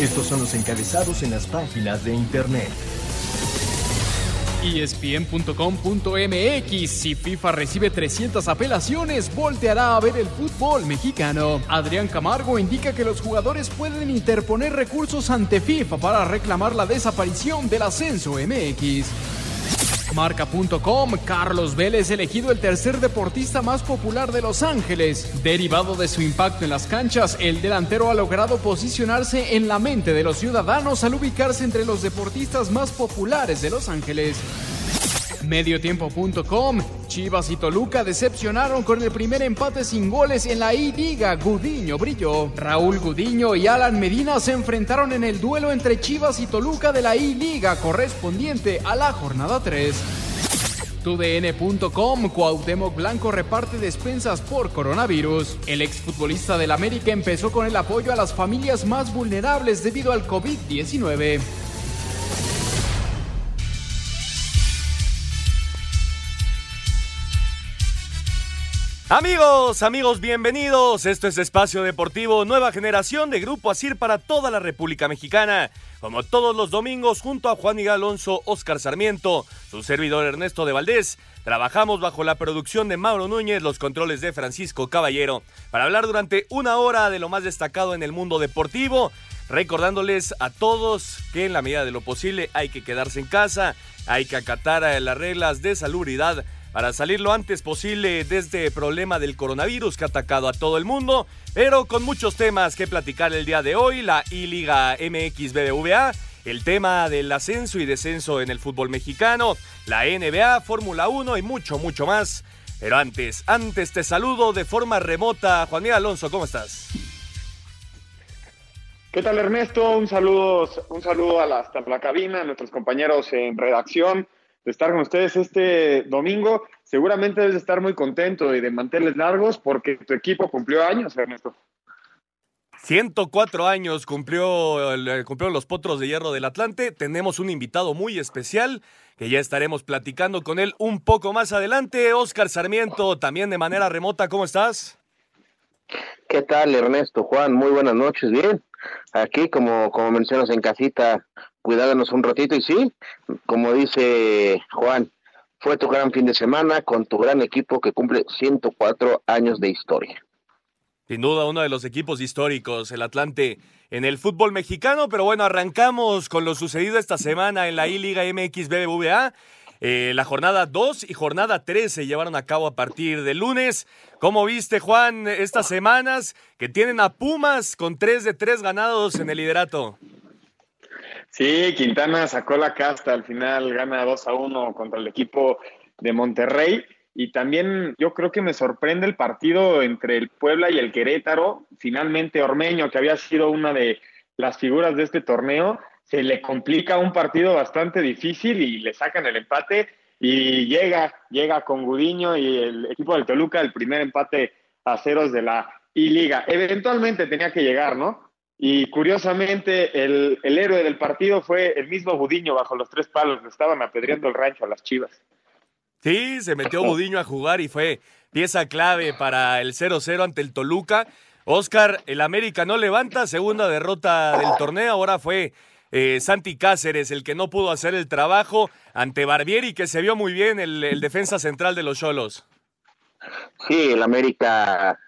Estos son los encabezados en las páginas de internet. ESPN.com.mx Si FIFA recibe 300 apelaciones, volteará a ver el fútbol mexicano. Adrián Camargo indica que los jugadores pueden interponer recursos ante FIFA para reclamar la desaparición del ascenso MX. Marca.com, Carlos Vélez elegido el tercer deportista más popular de Los Ángeles. Derivado de su impacto en las canchas, el delantero ha logrado posicionarse en la mente de los ciudadanos al ubicarse entre los deportistas más populares de Los Ángeles. Mediotiempo.com, Chivas y Toluca decepcionaron con el primer empate sin goles en la I-Liga. Gudiño brilló. Raúl Gudiño y Alan Medina se enfrentaron en el duelo entre Chivas y Toluca de la I-Liga correspondiente a la jornada 3. TUDN.com, Cuauhtémoc Blanco reparte despensas por coronavirus. El exfutbolista del América empezó con el apoyo a las familias más vulnerables debido al COVID-19. Amigos, amigos, bienvenidos. Esto es Espacio Deportivo, nueva generación de Grupo Asir para toda la República Mexicana. Como todos los domingos, junto a Juan Miguel Alonso, Oscar Sarmiento, su servidor Ernesto de Valdés, trabajamos bajo la producción de Mauro Núñez, los controles de Francisco Caballero, para hablar durante una hora de lo más destacado en el mundo deportivo, recordándoles a todos que en la medida de lo posible hay que quedarse en casa, hay que acatar las reglas de salubridad para salir lo antes posible de este problema del coronavirus que ha atacado a todo el mundo, pero con muchos temas que platicar el día de hoy, la I-Liga MX BBVA, el tema del ascenso y descenso en el fútbol mexicano, la NBA, Fórmula 1 y mucho, mucho más. Pero antes, antes te saludo de forma remota. Juan Miguel Alonso, ¿cómo estás? ¿Qué tal Ernesto? Un saludo, un saludo a hasta la cabina, a nuestros compañeros en redacción de estar con ustedes este domingo. Seguramente debes estar muy contento y de mantenerles largos porque tu equipo cumplió años, Ernesto. 104 años cumplió, cumplió los Potros de Hierro del Atlante. Tenemos un invitado muy especial que ya estaremos platicando con él un poco más adelante. Oscar Sarmiento, también de manera remota, ¿cómo estás? ¿Qué tal, Ernesto? Juan, muy buenas noches. Bien, aquí como, como mencionas en casita, cuidándonos un ratito y sí, como dice Juan, fue tu gran fin de semana con tu gran equipo que cumple 104 años de historia. Sin duda, uno de los equipos históricos, el Atlante, en el fútbol mexicano. Pero bueno, arrancamos con lo sucedido esta semana en la I-Liga MX BBVA. Eh, la jornada 2 y jornada 3 se llevaron a cabo a partir de lunes. ¿Cómo viste, Juan, estas semanas que tienen a Pumas con 3 de 3 ganados en el liderato? Sí, Quintana sacó la casta al final, gana 2 a 1 contra el equipo de Monterrey. Y también yo creo que me sorprende el partido entre el Puebla y el Querétaro. Finalmente Ormeño, que había sido una de las figuras de este torneo, se le complica un partido bastante difícil y le sacan el empate y llega, llega con Gudiño y el equipo del Toluca el primer empate a ceros de la I-Liga. Eventualmente tenía que llegar, ¿no? Y curiosamente, el, el, héroe del partido fue el mismo Budiño bajo los tres palos. Le estaban apedreando el rancho a las chivas. Sí, se metió Budiño a jugar y fue pieza clave para el 0-0 ante el Toluca. Oscar, el América no levanta, segunda derrota del torneo. Ahora fue eh, Santi Cáceres el que no pudo hacer el trabajo ante Barbieri, que se vio muy bien el, el defensa central de los Cholos. Sí, el América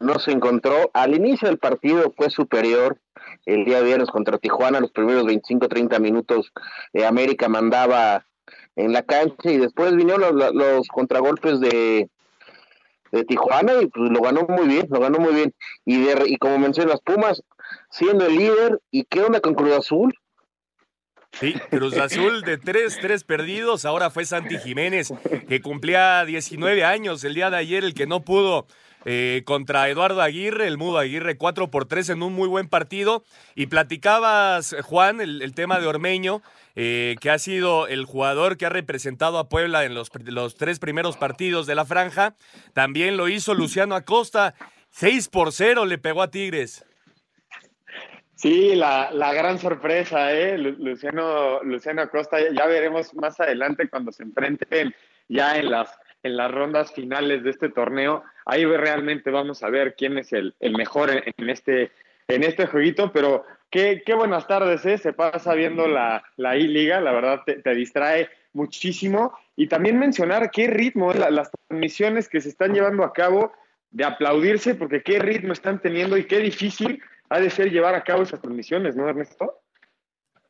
no se encontró. Al inicio del partido fue superior. El día viernes contra Tijuana, los primeros 25-30 minutos, eh, América mandaba en la cancha y después vinieron los, los, contragolpes de, de Tijuana y pues lo ganó muy bien, lo ganó muy bien. Y, de, y como mencionas, Pumas siendo el líder, ¿y qué onda con Cruz Azul? Sí, Cruz Azul de tres, tres perdidos. Ahora fue Santi Jiménez, que cumplía 19 años el día de ayer, el que no pudo eh, contra Eduardo Aguirre, el mudo Aguirre, 4 por 3 en un muy buen partido. Y platicabas, Juan, el, tema de Ormeño, eh, que ha sido el jugador que ha representado a Puebla en los, los tres primeros partidos de la franja. También lo hizo Luciano Acosta, 6 por 0 le pegó a Tigres. Sí, la, la, gran sorpresa, ¿eh? Luciano, Luciano Acosta, ya veremos más adelante cuando se enfrenten ya en las, en las rondas finales de este torneo. Ahí realmente vamos a ver quién es el, mejor en, este, en este jueguito, pero qué, qué buenas tardes, ¿eh? Se pasa viendo la, la I-Liga, la verdad te, te, distrae muchísimo. Y también mencionar qué ritmo, ¿eh? las transmisiones que se están llevando a cabo, de aplaudirse, porque qué ritmo están teniendo y qué difícil ha de ser llevar a cabo esas transmisiones, ¿no, Ernesto?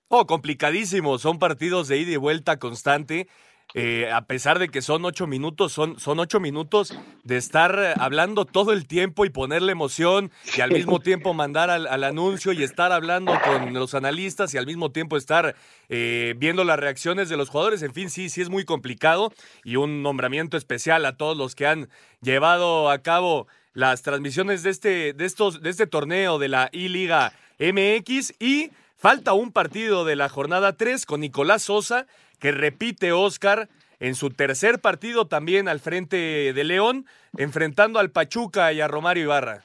Oh, complicadísimo. Son partidos de ida y vuelta constante. Eh, a pesar de que son ocho minutos, son, son ocho minutos de estar hablando todo el tiempo y ponerle emoción y al mismo tiempo mandar al, anuncio y estar hablando con los analistas y al mismo tiempo estar eh, viendo las reacciones de los jugadores. En fin, sí, sí es muy complicado y un nombramiento especial a todos los que han llevado a cabo las transmisiones de este, de estos, de este torneo de la I-Liga MX y falta un partido de la jornada 3 con Nicolás Sosa, que repite Oscar en su tercer partido también al frente de León, enfrentando al Pachuca y a Romario Ibarra.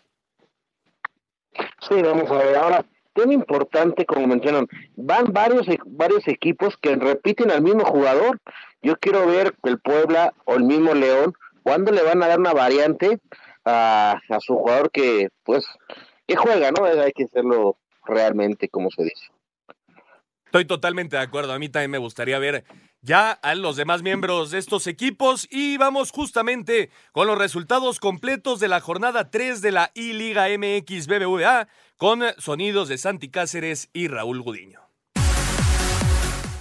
Sí, vamos a ver ahora. Tema importante, como mencionan, van varios, varios equipos que repiten al mismo jugador. Yo quiero ver el Puebla o el mismo León, ¿cuándo le van a dar una variante a, su jugador que, pues, que juega, ¿no? Hay que hacerlo realmente como se dice. Estoy totalmente de acuerdo. A mí también me gustaría ver ya a los demás miembros de estos equipos y vamos justamente con los resultados completos de la jornada 3 de la I-Liga MX BBVA con sonidos de Santi Cáceres y Raúl Gudiño.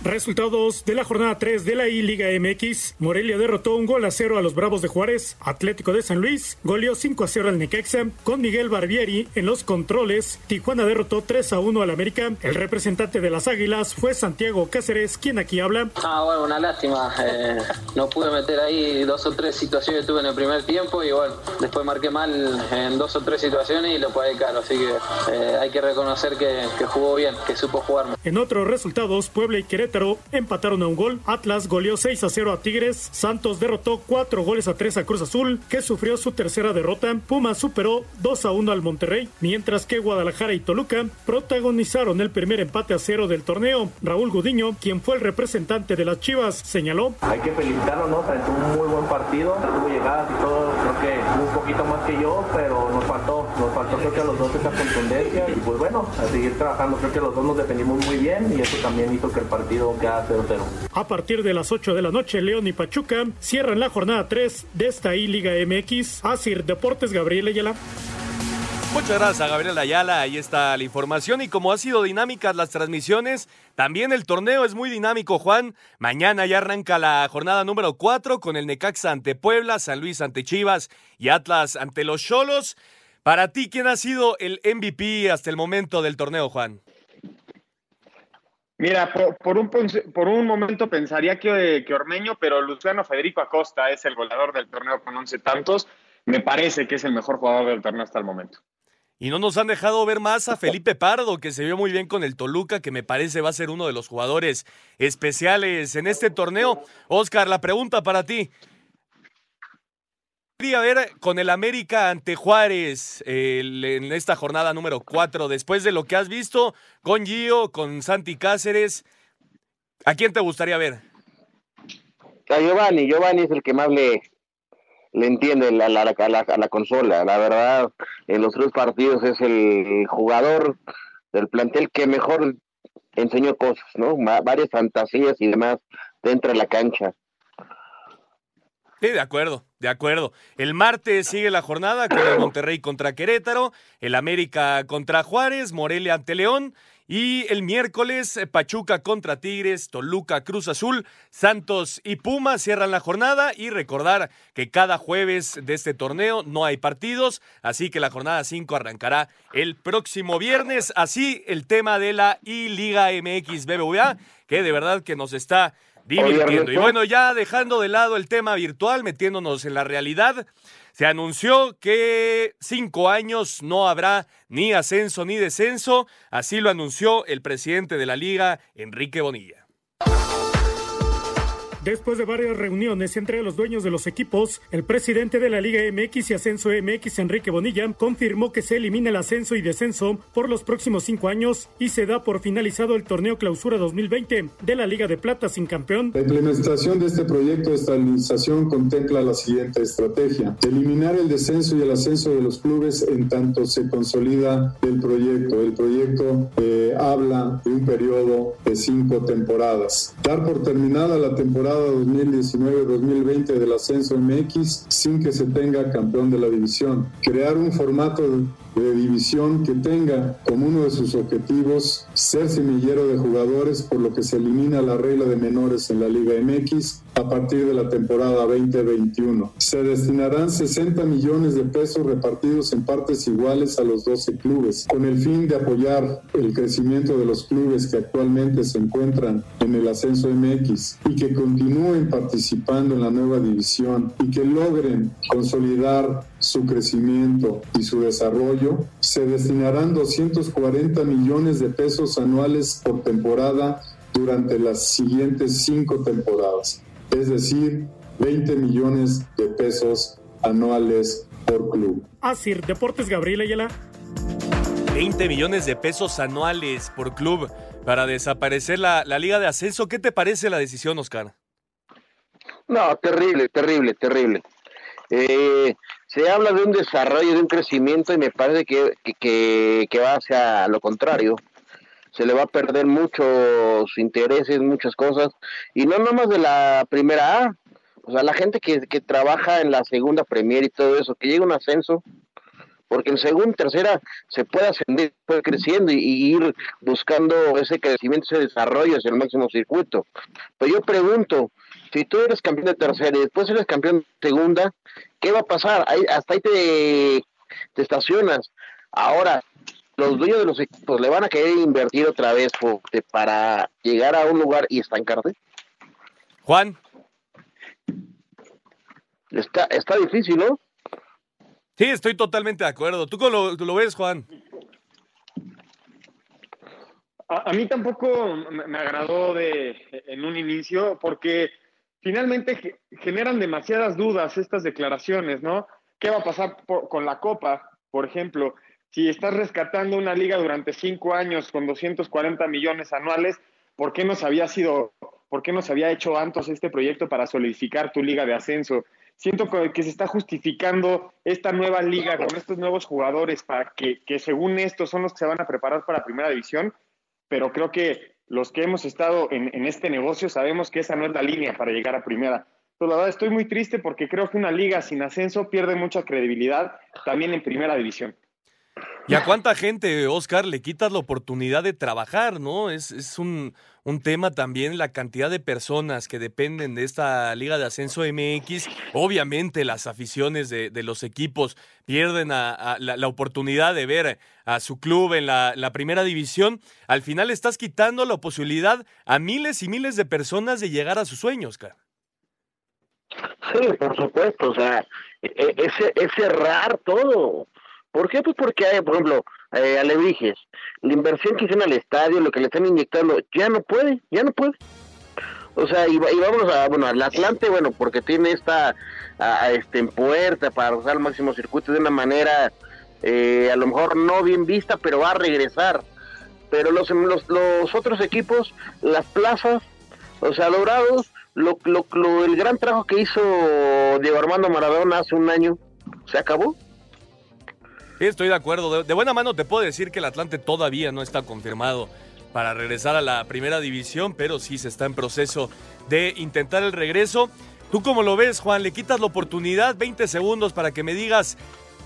Resultados de la jornada 3 de la I-Liga MX. Morelia derrotó un gol a cero a los Bravos de Juárez. Atlético de San Luis goleó 5 a 0 al Necaxa con Miguel Barbieri en los controles. Tijuana derrotó 3 a 1 al América. El representante de las Águilas fue Santiago Cáceres, quien aquí habla. Ah, bueno, una lástima. Eh, no pude meter ahí dos o tres situaciones que tuve en el primer tiempo y bueno, después marqué mal en dos o tres situaciones y lo pagué caro. Así que eh, hay que reconocer que, que jugó bien, que supo jugar. En otros resultados, Puebla y Querétaro empataron a un gol. Atlas goleó 6 a 0 a Tigres. Santos derrotó 4 goles a 3 a Cruz Azul, que sufrió su tercera derrota. Pumas superó 2 a 1 al Monterrey, mientras que Guadalajara y Toluca protagonizaron el primer empate a cero del torneo. Raúl Gudiño, quien fue el representante de las Chivas, señaló. Hay que felicitarlo, ¿no? un muy buen partido, tuvo llegadas y todo, creo que un poquito más que yo, pero nos faltó, creo que a los dos esa contundencia y pues bueno, a seguir trabajando, creo que los dos nos defendimos muy bien y eso también hizo que el partido a partir de las 8 de la noche, León y Pachuca cierran la jornada 3 de esta I-Liga MX. Asir Deportes, Gabriel Ayala. Muchas gracias a Gabriel Ayala, ahí está la información y como ha sido dinámicas las transmisiones, también el torneo es muy dinámico, Juan. Mañana ya arranca la jornada número 4 con el Necaxa ante Puebla, San Luis ante Chivas y Atlas ante los Cholos. Para ti, ¿quién ha sido el MVP hasta el momento del torneo, Juan? Mira, por, un, por un momento pensaría que, que, Ormeño, pero Luciano Federico Acosta es el goleador del torneo con 11 tantos. Me parece que es el mejor jugador del torneo hasta el momento. Y no nos han dejado ver más a Felipe Pardo, que se vio muy bien con el Toluca, que me parece va a ser uno de los jugadores especiales en este torneo. Oscar, la pregunta para ti a ver con el América ante Juárez en esta jornada número 4, después de lo que has visto con Gio, con Santi Cáceres, ¿a quién te gustaría ver? A Giovanni, Giovanni es el que más le, le entiende a la, la, consola. La verdad, en los tres partidos es el jugador del plantel que mejor enseñó cosas, ¿no? varias fantasías y demás dentro de la cancha. Sí, de acuerdo, de acuerdo. El martes sigue la jornada con el Monterrey contra Querétaro, el América contra Juárez, Morelia ante León y el miércoles Pachuca contra Tigres, Toluca, Cruz Azul, Santos y Pumas cierran la jornada y recordar que cada jueves de este torneo no hay partidos, así que la jornada 5 arrancará el próximo viernes. Así el tema de la I-Liga MX BBVA, que de verdad que nos está divirtiendo. Y bueno, ya dejando de lado el tema virtual, metiéndonos en la realidad, se anunció que cinco años no habrá ni ascenso ni descenso. Así lo anunció el presidente de la liga, Enrique Bonilla. Después de varias reuniones entre los dueños de los equipos, el presidente de la Liga MX y Ascenso MX, Enrique Bonilla, confirmó que se elimina el ascenso y descenso por los próximos cinco años y se da por finalizado el torneo Clausura 2020 de la Liga de Plata sin campeón. La implementación de este proyecto de estabilización contempla la siguiente estrategia. Eliminar el descenso y el ascenso de los clubes en tanto se consolida el proyecto. El proyecto eh, habla de un periodo de cinco temporadas. Dar por terminada la temporada 2019-2020 del ascenso MX sin que se tenga campeón de la división. Crear un formato de división que tenga como uno de sus objetivos ser semillero de jugadores, por lo que se elimina la regla de menores en la Liga MX a partir de la temporada 2021. Se destinarán 60 millones de pesos repartidos en partes iguales a los 12 clubes, con el fin de apoyar el crecimiento de los clubes que actualmente se encuentran en el ascenso MX y que continúen participando en la nueva división y que logren consolidar su crecimiento y su desarrollo, se destinarán 240 millones de pesos anuales por temporada durante las siguientes cinco temporadas, es decir, 20 millones de pesos anuales por club. Así, Deportes Gabriel Ayala. 20 millones de pesos anuales por club para desaparecer la, la Liga de Ascenso. ¿Qué te parece la decisión, Oscar? No, terrible, terrible, terrible. Eh, se habla de un desarrollo, de un crecimiento y me parece que, que, que, va hacia lo contrario. Se le va a perder muchos intereses, muchas cosas, y no nomás de la primera A, o sea, la gente que, que trabaja en la segunda Premier y todo eso, que llega un ascenso, porque en segunda, tercera se puede ascender, puede creciendo y, y, ir buscando ese crecimiento, ese desarrollo hacia el máximo circuito. Pero yo pregunto, si tú eres campeón de tercera y después eres campeón de segunda, ¿qué va a pasar? Ahí, hasta ahí te, te, estacionas. Ahora, los dueños de los equipos le van a querer invertir otra vez para llegar a un lugar y estancarte. Juan. Está, está difícil, ¿no? Sí, estoy totalmente de acuerdo. ¿Tú cómo lo, lo ves, Juan? A, a, mí tampoco me agradó de en un inicio porque finalmente generan demasiadas dudas estas declaraciones, ¿no? ¿Qué va a pasar por, con la Copa, por ejemplo? Si estás rescatando una liga durante cinco años con 240 millones anuales, ¿por qué no se había sido, por qué no se había hecho antes este proyecto para solidificar tu liga de ascenso? Siento que se está justificando esta nueva liga con estos nuevos jugadores para que, que según esto son los que se van a preparar para primera división, pero creo que los que hemos estado en, este negocio sabemos que esa no es la línea para llegar a primera. Pero la verdad estoy muy triste porque creo que una liga sin ascenso pierde mucha credibilidad también en primera división. ¿Y a cuánta gente, Oscar, le quitas la oportunidad de trabajar, no? Es, un, tema también la cantidad de personas que dependen de esta Liga de Ascenso MX. Obviamente las aficiones de, los equipos pierden la, oportunidad de ver a su club en la, la, primera división. Al final estás quitando la posibilidad a miles y miles de personas de llegar a sus sueños, Oscar. Sí, por supuesto, o sea, es, es cerrar todo. ¿Por qué? Pues porque, hay, por ejemplo, eh, Alebrijes, la inversión que hicieron al estadio, lo que le están inyectando, ya no puede, ya no puede. O sea, y, y vámonos a, bueno, al Atlante, bueno, porque tiene esta, a, este, en puerta para usar el máximo circuito de una manera, eh, a lo mejor no bien vista, pero va a regresar. Pero los, los, otros equipos, las plazas, o sea, logrados, lo, lo, lo, el gran trabajo que hizo Diego Armando Maradona hace un año, se acabó. Sí, estoy de acuerdo. De, de, buena mano te puedo decir que el Atlante todavía no está confirmado para regresar a la primera división, pero sí se está en proceso de intentar el regreso. ¿Tú cómo lo ves, Juan? ¿Le quitas la oportunidad? 20 segundos para que me digas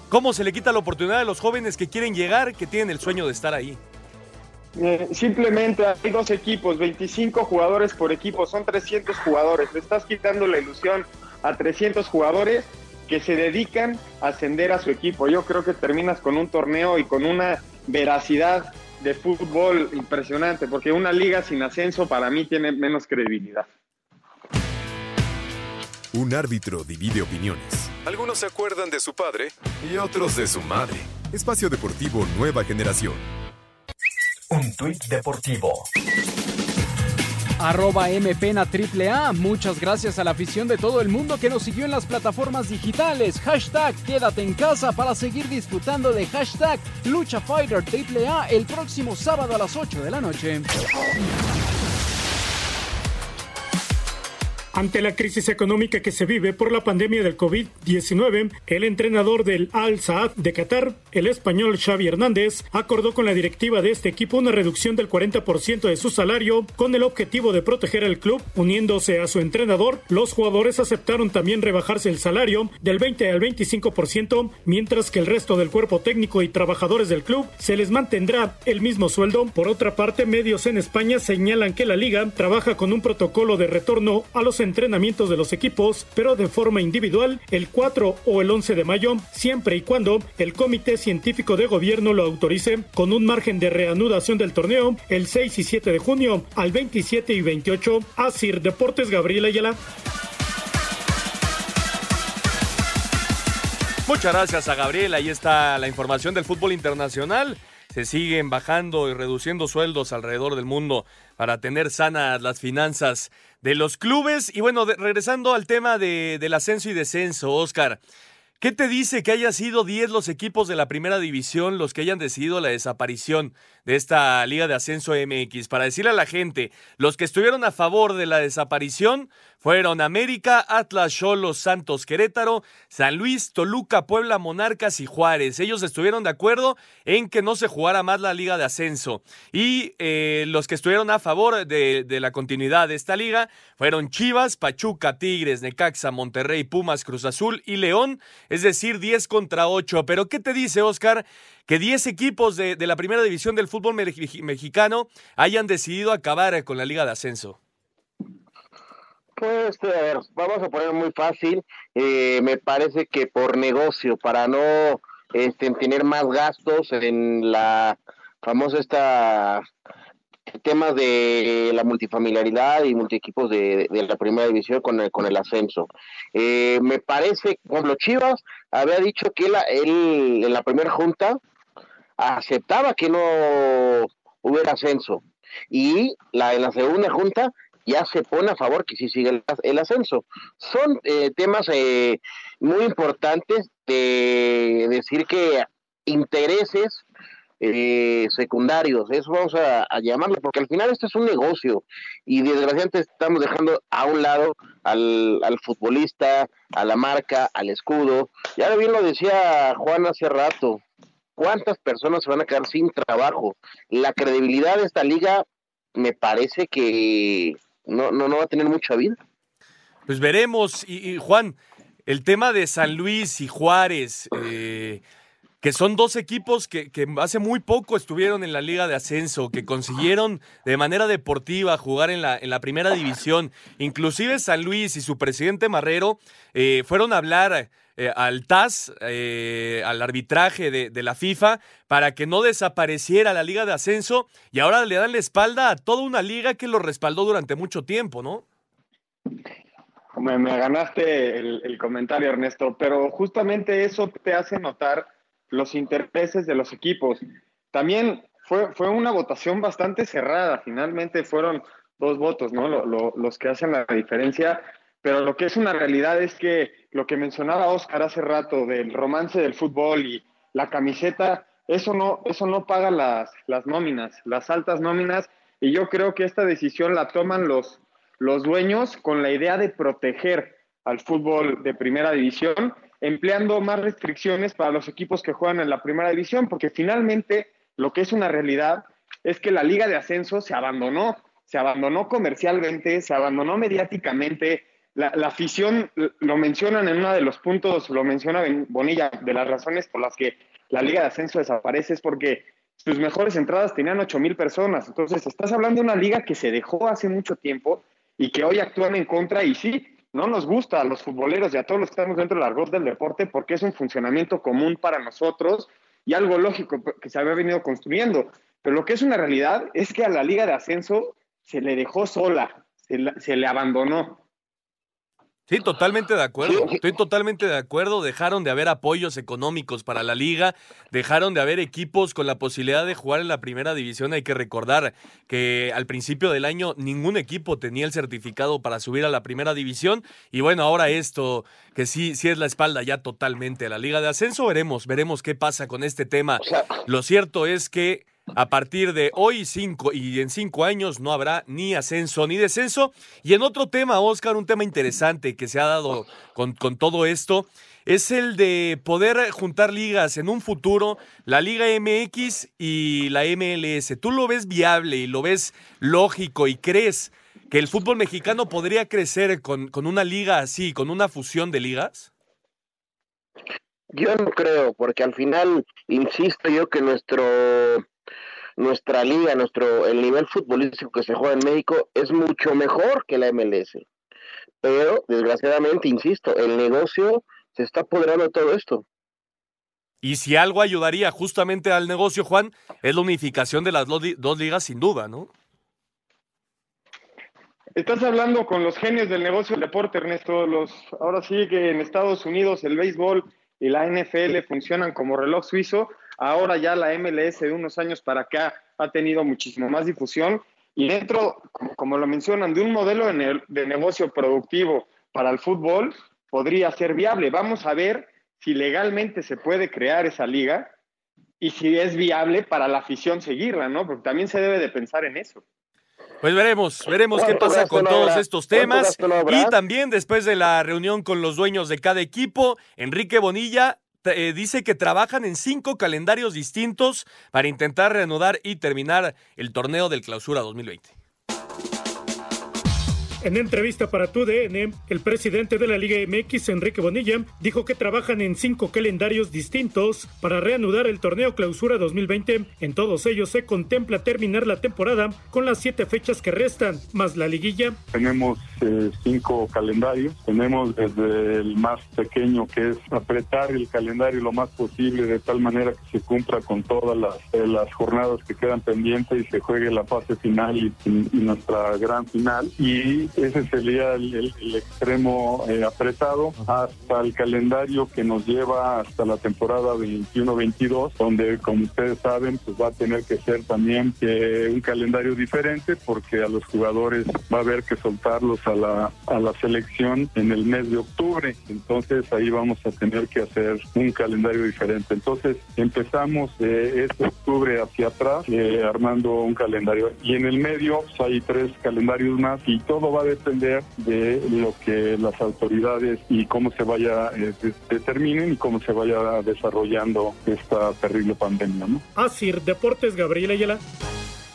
cómo se le quita la oportunidad a los jóvenes que quieren llegar, que tienen el sueño de estar ahí. Eh, simplemente hay dos equipos, 25 jugadores por equipo, son 300 jugadores. Le estás quitando la ilusión a 300 jugadores que se dedican a ascender a su equipo. Yo creo que terminas con un torneo y con una veracidad de fútbol impresionante, porque una liga sin ascenso para mí tiene menos credibilidad. Un árbitro divide opiniones. Algunos se acuerdan de su padre y otros de su madre. Espacio Deportivo Nueva Generación. Un tuit deportivo. Arroba MPena AAA. Muchas gracias a la afición de todo el mundo que nos siguió en las plataformas digitales. Hashtag quédate en casa para seguir disfrutando de hashtag Lucha Fighter AAA el próximo sábado a las 8 de la noche. Ante la crisis económica que se vive por la pandemia del COVID-19, el entrenador del Al Saad de Qatar, el español Xavi Hernández, acordó con la directiva de este equipo una reducción del 40% de su salario con el objetivo de proteger al club. Uniéndose a su entrenador, los jugadores aceptaron también rebajarse el salario del 20 al 25%, mientras que el resto del cuerpo técnico y trabajadores del club se les mantendrá el mismo sueldo. Por otra parte, medios en España señalan que la liga trabaja con un protocolo de retorno a los entrenamientos de los equipos, pero de forma individual el 4 o el 11 de mayo, siempre y cuando el Comité Científico de Gobierno lo autorice, con un margen de reanudación del torneo el 6 y 7 de junio al 27 y 28. Asir Deportes Gabriela Ayala. Muchas gracias a Gabriel. Ahí está la información del fútbol internacional. Se siguen bajando y reduciendo sueldos alrededor del mundo para tener sanas las finanzas de los clubes. Y bueno, regresando al tema de- del ascenso y descenso, Oscar. ¿Qué te dice que haya sido 10 los equipos de la primera división los que hayan decidido la desaparición de esta Liga de Ascenso MX? Para decirle a la gente, los que estuvieron a favor de la desaparición fueron América, Atlas, Cholos, Santos, Querétaro, San Luis, Toluca, Puebla, Monarcas y Juárez. Ellos estuvieron de acuerdo en que no se jugara más la Liga de Ascenso. Y eh, los que estuvieron a favor de, de la continuidad de esta liga fueron Chivas, Pachuca, Tigres, Necaxa, Monterrey, Pumas, Cruz Azul y León, es decir, 10 contra 8. Pero ¿qué te dice, Oscar? Que 10 equipos de, de la primera división del fútbol me- mexicano hayan decidido acabar con la Liga de Ascenso. Pues, a ver, vamos a poner muy fácil. eh, me parece que por negocio, para no este, tener más gastos en la famosa esta temas de la multifamiliaridad y multiequipos de, de la primera división con el, con el ascenso. Eh, me parece, por Chivas había dicho que él en la primera junta aceptaba que no hubiera ascenso y la, en la segunda junta ya se pone a favor que sí siga el, el ascenso. Son eh, temas eh, muy importantes de decir que intereses eh, secundarios, eso vamos a, a, llamarlo, porque al final esto es un negocio y desgraciadamente estamos dejando a un lado al, al futbolista, a la marca, al escudo. Ya bien lo decía Juan hace rato, ¿cuántas personas se van a quedar sin trabajo? La credibilidad de esta liga me parece que no, no, no va a tener mucha vida. Pues veremos. Y, Juan, el tema de San Luis y Juárez, eh, que son dos equipos que, que, hace muy poco estuvieron en la Liga de Ascenso, que consiguieron de manera deportiva jugar en la, en la primera división. Inclusive San Luis y su presidente Marrero eh, fueron a hablar eh, al TAS, eh, al arbitraje de, de, la FIFA, para que no desapareciera la Liga de Ascenso y ahora le dan la espalda a toda una liga que lo respaldó durante mucho tiempo, ¿no? Me, ganaste el, comentario, Ernesto, pero justamente eso te hace notar los intereses de los equipos. También fue, fue una votación bastante cerrada, finalmente fueron dos votos, ¿no? Lo, los que hacen la diferencia, pero lo que es una realidad es que lo que mencionaba Oscar hace rato del romance del fútbol y la camiseta, eso no, eso no paga las, las nóminas, las altas nóminas, y yo creo que esta decisión la toman los, los dueños con la idea de proteger al fútbol de primera división, empleando más restricciones para los equipos que juegan en la primera división, porque finalmente lo que es una realidad es que la liga de ascenso se abandonó, se abandonó comercialmente, se abandonó mediáticamente, la, la, afición lo mencionan en uno de los puntos, lo menciona Bonilla, de las razones por las que la Liga de Ascenso desaparece es porque sus mejores entradas tenían 8 mil personas. Entonces, estás hablando de una liga que se dejó hace mucho tiempo y que hoy actúan en contra y sí, no nos gusta a los futboleros y a todos los que estamos dentro del argot del deporte porque es un funcionamiento común para nosotros y algo lógico que se había venido construyendo. Pero lo que es una realidad es que a la liga de ascenso se le dejó sola, se, la, se le abandonó. Sí, totalmente de acuerdo. Estoy totalmente de acuerdo. Dejaron de haber apoyos económicos para la liga, dejaron de haber equipos con la posibilidad de jugar en la primera división. Hay que recordar que al principio del año ningún equipo tenía el certificado para subir a la primera división. Y bueno, ahora esto, que sí, sí es la espalda ya totalmente a la liga de ascenso, veremos, veremos qué pasa con este tema. Lo cierto es que a partir de hoy cinco, y en cinco años no habrá ni ascenso ni descenso. Y en otro tema, Oscar, un tema interesante que se ha dado con, con todo esto, es el de poder juntar ligas en un futuro, la Liga MX y la MLS. ¿Tú lo ves viable y lo ves lógico y crees que el fútbol mexicano podría crecer con, con una liga así, con una fusión de ligas? Yo no creo, porque al final, insisto yo que nuestro nuestra liga, nuestro el nivel futbolístico que se juega en México es mucho mejor que la MLS. Pero desgraciadamente, insisto, el negocio se está apoderando de todo esto. Y si algo ayudaría justamente al negocio, Juan, es la unificación de las dos ligas sin duda, ¿no? Estás hablando con los genios del negocio del deporte, Ernesto. Los, ahora sí que en Estados Unidos el béisbol y la NFL funcionan como reloj suizo. Ahora ya la MLS de unos años para acá ha tenido muchísimo más difusión y dentro, como lo mencionan, de un modelo de negocio productivo para el fútbol podría ser viable. Vamos a ver si legalmente se puede crear esa liga y si es viable para la afición seguirla, ¿no? Porque también se debe de pensar en eso. Pues veremos, veremos qué pasa con todos estos temas. Y también después de la reunión con los dueños de cada equipo, Enrique Bonilla eh, dice que trabajan en cinco calendarios distintos para intentar reanudar y terminar el torneo del Clausura 2020. En entrevista para TUDN, el presidente de la Liga MX, Enrique Bonilla, dijo que trabajan en cinco calendarios distintos para reanudar el torneo Clausura 2020. En todos ellos se contempla terminar la temporada con las siete fechas que restan, más la liguilla. Tenemos eh, cinco calendarios. Tenemos desde el más pequeño, que es apretar el calendario lo más posible de tal manera que se cumpla con todas las, eh, las jornadas que quedan pendientes y se juegue la fase final y, y nuestra gran final. Y ese sería el, extremo eh, apretado hasta el calendario que nos lleva hasta la temporada 21-22, donde como ustedes saben, pues va a tener que ser también que un calendario diferente porque a los jugadores va a haber que soltarlos a la, a la selección en el mes de octubre. Entonces ahí vamos a tener que hacer un calendario diferente. Entonces empezamos de este octubre hacia atrás eh, armando un calendario y en el medio pues, hay tres calendarios más y todo va a depender de lo que las autoridades y cómo se vaya eh, determinen y cómo se vaya desarrollando esta terrible pandemia. ¿no? Asir Deportes, Gabriela Ayala.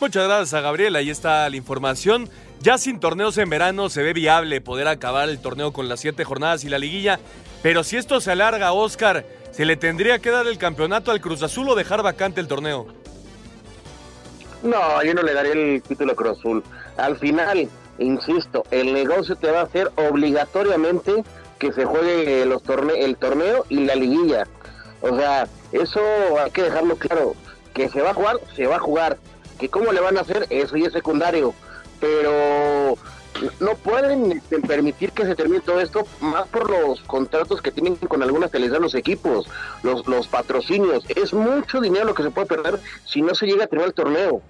Muchas gracias a Gabriela, ahí está la información. Ya sin torneos en verano se ve viable poder acabar el torneo con las siete jornadas y la liguilla, pero si esto se alarga, Oscar, ¿se le tendría que dar el campeonato al Cruz Azul o dejar vacante el torneo? No, yo no le daría el título a Cruz Azul. Al final, insisto, el negocio te va a hacer obligatoriamente que se juegue los torne el torneo y la liguilla. O sea, eso hay que dejarlo claro. Que se va a jugar, se va a jugar. Que cómo le van a hacer, eso ya es secundario. Pero no pueden este, permitir que se termine todo esto, más por los contratos que tienen con algunas televisiones los equipos, los, los patrocinios. Es mucho dinero lo que se puede perder si no se llega a terminar el torneo.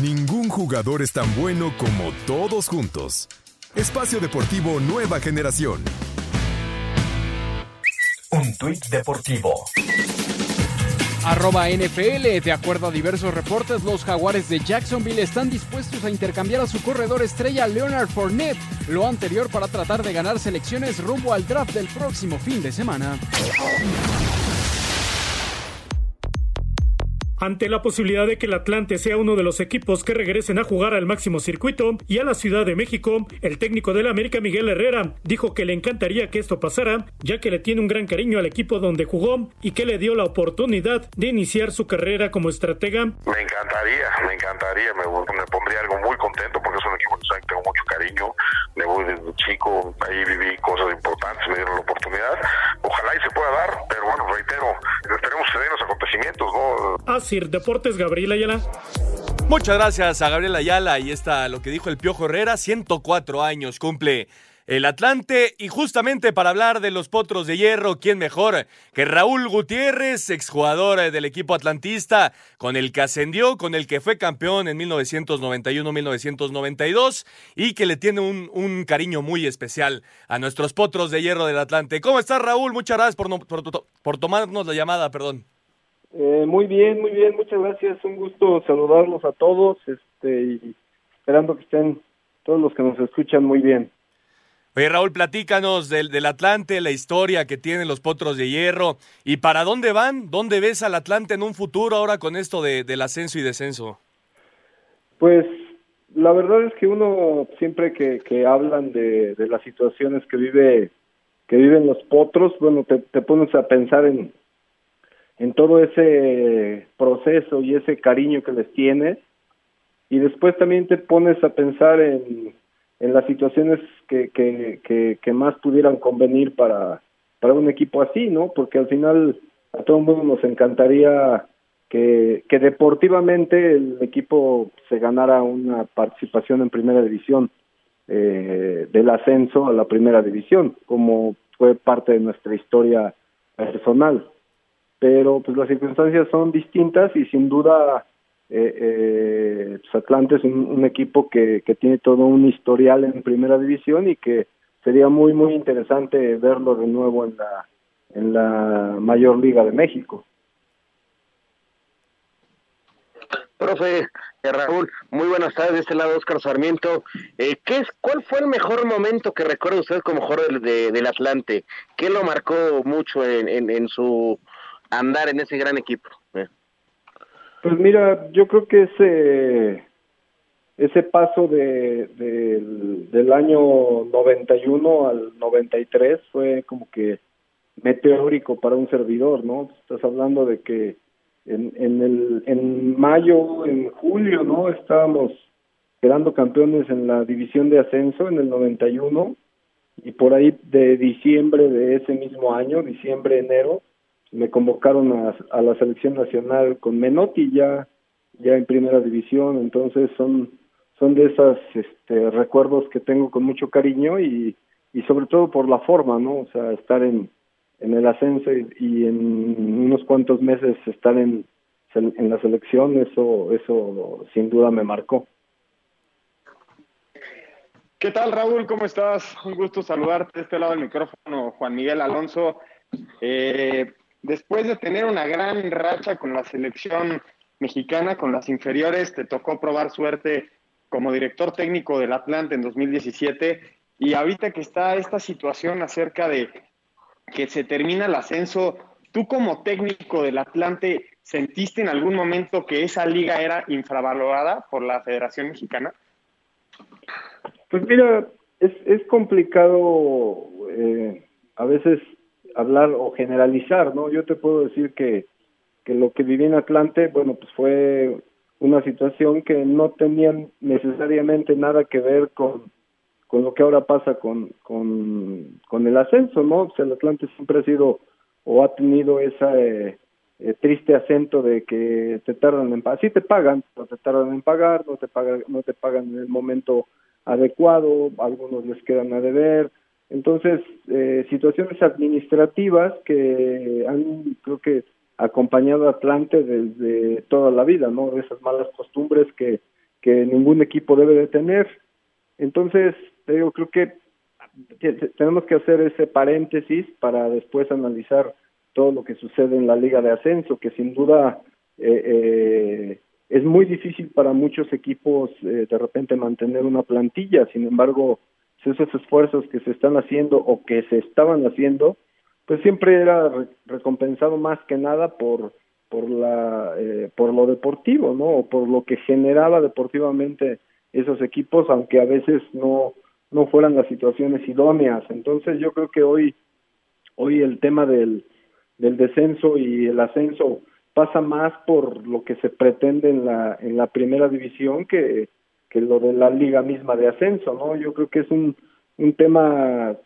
Ningún jugador es tan bueno como todos juntos. Espacio Deportivo Nueva Generación. Un tuit deportivo. Arroba NFL, de acuerdo a diversos reportes, los jaguares de Jacksonville están dispuestos a intercambiar a su corredor estrella Leonard Fournette, lo anterior para tratar de ganar selecciones rumbo al draft del próximo fin de semana. Ante la posibilidad de que el Atlante sea uno de los equipos que regresen a jugar al máximo circuito y a la Ciudad de México, el técnico del América Miguel Herrera dijo que le encantaría que esto pasara, ya que le tiene un gran cariño al equipo donde jugó y que le dio la oportunidad de iniciar su carrera como estratega. Me encantaría, me encantaría, me, pondría algo muy contento porque es un equipo que tengo mucho cariño, me voy desde chico, ahí viví cosas importantes, me dieron la oportunidad, ojalá y se pueda dar, pero bueno, reitero, esperemos que se den los acontecimientos, ¿no? Asir Deportes, Gabriel Ayala. Muchas gracias a Gabriel Ayala. y está lo que dijo el Piojo Herrera. 104 años cumple el Atlante. Y justamente para hablar de los potros de hierro, ¿quién mejor que Raúl Gutiérrez, exjugador del equipo atlantista, con el que ascendió, con el que fue campeón en 1991-1992 y que le tiene un, cariño muy especial a nuestros potros de hierro del Atlante? ¿Cómo estás, Raúl? Muchas gracias por, por, por tomarnos la llamada, perdón. Eh, muy bien, muy bien, muchas gracias. Un gusto saludarlos a todos este, y esperando que estén todos los que nos escuchan muy bien. Oye, Raúl, platícanos del, del Atlante, la historia que tienen los potros de hierro y para dónde van, dónde ves al Atlante en un futuro ahora con esto de, del ascenso y descenso. Pues la verdad es que uno siempre que, que hablan de, de las situaciones que vive que viven los potros, bueno, te, te pones a pensar en, en todo ese proceso y ese cariño que les tienes y después también te pones a pensar en, en las situaciones que, que, que, más pudieran convenir para, para un equipo así, ¿no? Porque al final a todo el mundo nos encantaría que, que deportivamente el equipo se ganara una participación en primera división eh, del ascenso a la primera división, como fue parte de nuestra historia personal pero pues las circunstancias son distintas y sin duda eh, eh, pues, Atlante es un, equipo que, que tiene todo un historial en primera división y que sería muy muy interesante verlo de nuevo en la en la mayor liga de México. Profe eh, Raúl, muy buenas tardes, de este lado Oscar Sarmiento. Eh, ¿qué es, ¿Cuál fue el mejor momento que recuerda usted como jugador de, del Atlante? ¿Qué lo marcó mucho en, en, en su andar en ese gran equipo? Eh. Pues mira, yo creo que ese ese paso de, del, año 91 al 93 fue como que meteórico para un servidor, ¿no? Estás hablando de que en, en, el, en mayo, en julio, ¿no? Estábamos quedando campeones en la división de ascenso en el 91 y por ahí de diciembre de ese mismo año, diciembre, enero, me convocaron a, a, la selección nacional con Menotti ya ya en primera división entonces son son de esos este, recuerdos que tengo con mucho cariño y, y sobre todo por la forma no o sea estar en en el ascenso y, en unos cuantos meses estar en en la selección eso eso sin duda me marcó ¿Qué tal Raúl? ¿Cómo estás? Un gusto saludarte de este lado del micrófono, Juan Miguel Alonso. Eh, después de tener una gran racha con la selección mexicana, con las inferiores, te tocó probar suerte como director técnico del Atlante en 2017 y ahorita que está esta situación acerca de que se termina el ascenso, tú como técnico del Atlante, ¿sentiste en algún momento que esa liga era infravalorada por la Federación Mexicana? Pues mira, es, complicado eh, a veces hablar o generalizar, ¿no? Yo te puedo decir que, que lo que viví en Atlante, bueno, pues fue una situación que no tenía necesariamente nada que ver con, con lo que ahora pasa con, con, con el ascenso, ¿no? O sea, el Atlante siempre ha sido o ha tenido esa eh, eh, triste acento de que te tardan en pagar, sí te pagan, pero te tardan en pagar, no te pagan, no te pagan en el momento adecuado, algunos les quedan a deber, entonces, eh, situaciones administrativas que han, creo que, acompañado a Atlante desde toda la vida, ¿no? Esas malas costumbres que, que ningún equipo debe de tener. Entonces, yo creo que tenemos que hacer ese paréntesis para después analizar todo lo que sucede en la Liga de Ascenso, que sin duda eh, eh, es muy difícil para muchos equipos eh, de repente mantener una plantilla, sin embargo, esos esfuerzos que se están haciendo o que se estaban haciendo, pues siempre era recompensado más que nada por, por la eh, por lo deportivo, ¿no? Por lo que generaba deportivamente esos equipos, aunque a veces no no fueran las situaciones idóneas. Entonces yo creo que hoy hoy el tema del del descenso y el ascenso pasa más por lo que se pretende en la en la primera división que que lo de la liga misma de ascenso, ¿no? Yo creo que es un un tema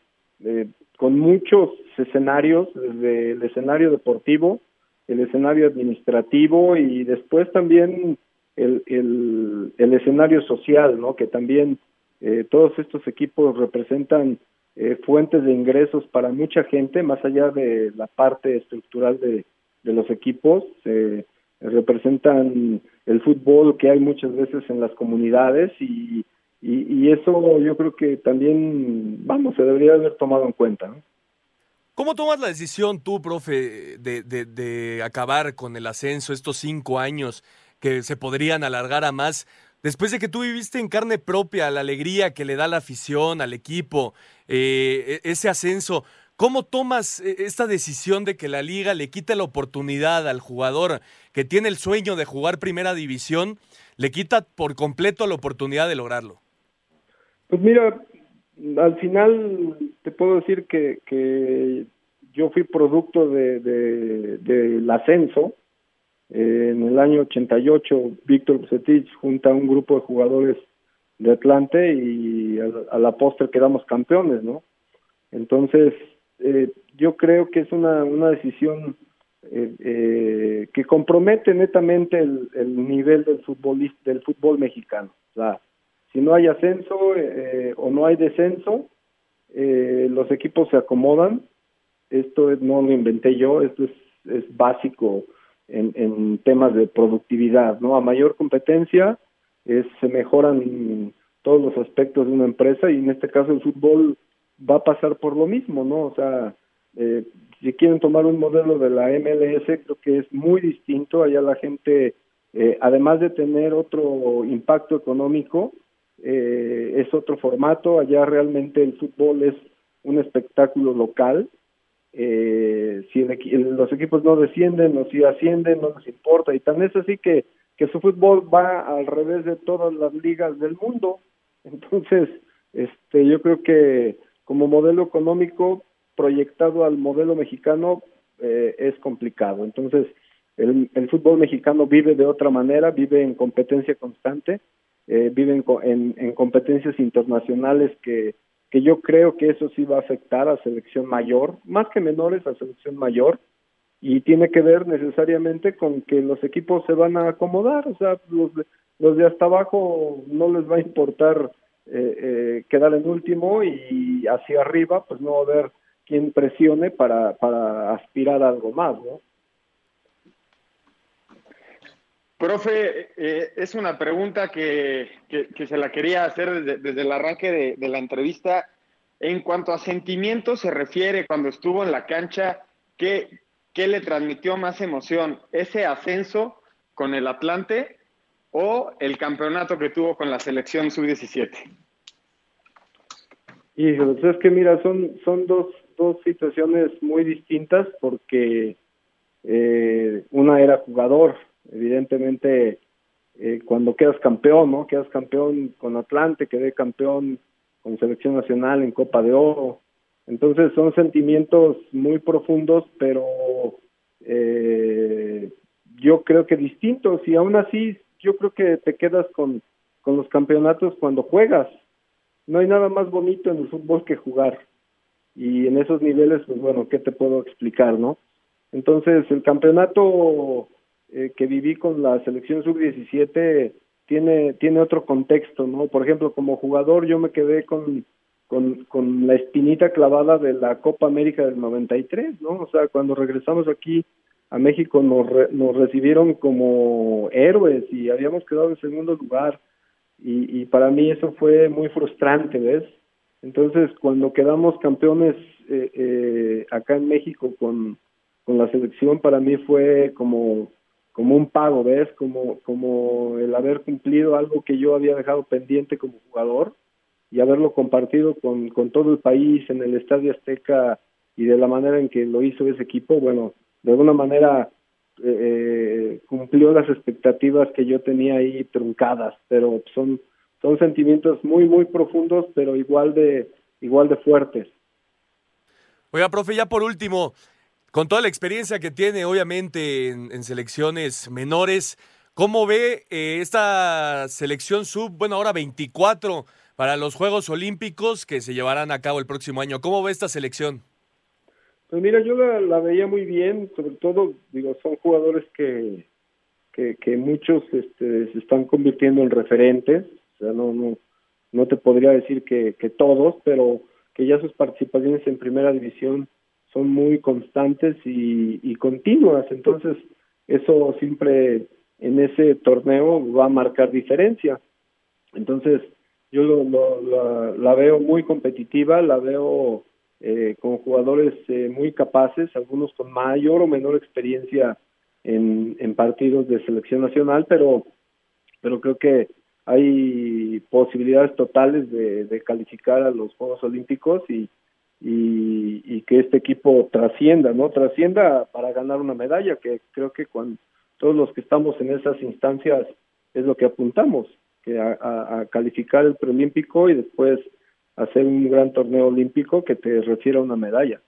eh, con muchos escenarios, desde el escenario deportivo, el escenario administrativo y después también el, el, el escenario social, ¿no? Que también eh, todos estos equipos representan eh, fuentes de ingresos para mucha gente, más allá de la parte estructural de, de los equipos, eh, representan el fútbol que hay muchas veces en las comunidades y, y, eso yo creo que también, vamos, se debería haber tomado en cuenta. ¿Cómo tomas la decisión tú, profe, de, de, de, acabar con el ascenso estos cinco años que se podrían alargar a más? Después de que tú viviste en carne propia la alegría que le da la afición al equipo, eh, e, ese ascenso, ¿cómo tomas eh, esta decisión de que la liga le quite la oportunidad al jugador que tiene el sueño de jugar primera división, le quita por completo la oportunidad de lograrlo? Pues mira, al final te puedo decir que, que yo fui producto de, de, del ascenso. Eh, en el año 88, Víctor Bucetich junta a un grupo de jugadores de Atlante y a, a la postre quedamos campeones, ¿no? Entonces, eh, yo creo que es una, una decisión eh, eh, que compromete netamente el, el nivel del futbolista, del fútbol mexicano. O sea, si no hay ascenso eh, o no hay descenso, eh, los equipos se acomodan. Esto no lo inventé yo, esto es, es básico en, en, temas de productividad, ¿no? A mayor competencia es, se mejoran todos los aspectos de una empresa y en este caso el fútbol va a pasar por lo mismo, ¿no? O sea, eh, si quieren tomar un modelo de la MLS, creo que es muy distinto. Allá la gente, eh, además de tener otro impacto económico, eh, es otro formato, allá realmente el fútbol es un espectáculo local, eh, si el, los equipos no descienden o si ascienden, no les importa, y tan es así que, que su fútbol va al revés de todas las ligas del mundo, entonces este yo creo que como modelo económico proyectado al modelo mexicano eh, es complicado, entonces el, fútbol mexicano vive de otra manera, vive en competencia constante, eh, viven en, en, competencias internacionales que, que yo creo que eso sí va a afectar a selección mayor, más que menores a selección mayor, y tiene que ver necesariamente con que los equipos se van a acomodar, o sea, los los de hasta abajo no les va a importar eh, eh, quedar en último y hacia arriba pues no va a haber quien presione para, para aspirar a algo más, ¿no? Profe, eh, es una pregunta que, que, se la quería hacer desde, desde el arranque de, de, la entrevista. En cuanto a sentimientos se refiere, cuando estuvo en la cancha, ¿qué, ¿qué le transmitió más emoción? ¿Ese ascenso con el Atlante o el campeonato que tuvo con la selección sub-17? Y pues es que mira, son, son dos, dos situaciones muy distintas porque eh, una era jugador, evidentemente eh, cuando quedas campeón, ¿no? Quedas campeón con Atlante, quedé campeón con selección nacional en Copa de Oro. Entonces son sentimientos muy profundos, pero eh, yo creo que distintos y aún así yo creo que te quedas con, con los campeonatos cuando juegas. No hay nada más bonito en el fútbol que jugar. Y en esos niveles, pues bueno, ¿qué te puedo explicar, no? Entonces, el campeonato eh, que viví con la selección sub-17 tiene, tiene otro contexto, ¿no? Por ejemplo, como jugador yo me quedé con, con, con la espinita clavada de la Copa América del 93, ¿no? O sea, cuando regresamos aquí a México nos, re, nos recibieron como héroes y habíamos quedado en segundo lugar y, y para mí eso fue muy frustrante, ¿ves? Entonces, cuando quedamos campeones eh, eh, acá en México con, con la selección, para mí fue como como un pago, ¿ves? Como, como el haber cumplido algo que yo había dejado pendiente como jugador y haberlo compartido con, con todo el país en el Estadio Azteca y de la manera en que lo hizo ese equipo, bueno, de alguna manera eh, cumplió las expectativas que yo tenía ahí truncadas, pero son son sentimientos muy muy profundos, pero igual de igual de fuertes. Oiga, profe, ya por último, con toda la experiencia que tiene, obviamente, en, selecciones menores, ¿cómo ve eh, esta selección sub, bueno, ahora 24 para los Juegos Olímpicos que se llevarán a cabo el próximo año? ¿Cómo ve esta selección? Pues mira, yo la, veía muy bien, sobre todo, digo, son jugadores que, que, muchos este, se están convirtiendo en referentes, o sea, no, no, no te podría decir que, que todos, pero que ya sus participaciones en primera división son muy constantes y, continuas, entonces eso siempre en ese torneo va a marcar diferencia. Entonces, yo lo, la veo muy competitiva, la veo eh, con jugadores eh, muy capaces, algunos con mayor o menor experiencia en, en partidos de selección nacional, pero, pero creo que hay posibilidades totales de, de calificar a los Juegos Olímpicos y, y, y, que este equipo trascienda, ¿no? Trascienda para ganar una medalla, que creo que cuando todos los que estamos en esas instancias es lo que apuntamos, que a, a, a calificar el preolímpico y después hacer un gran torneo olímpico que te refiera a una medalla.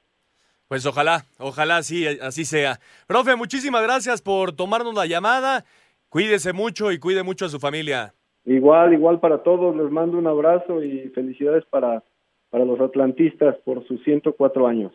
Pues ojalá, ojalá sí, así sea. Profe, muchísimas gracias por tomarnos la llamada. Cuídese mucho y cuide mucho a su familia. Igual, igual para todos. Les mando un abrazo y felicidades para, para los atlantistas por sus 104 años.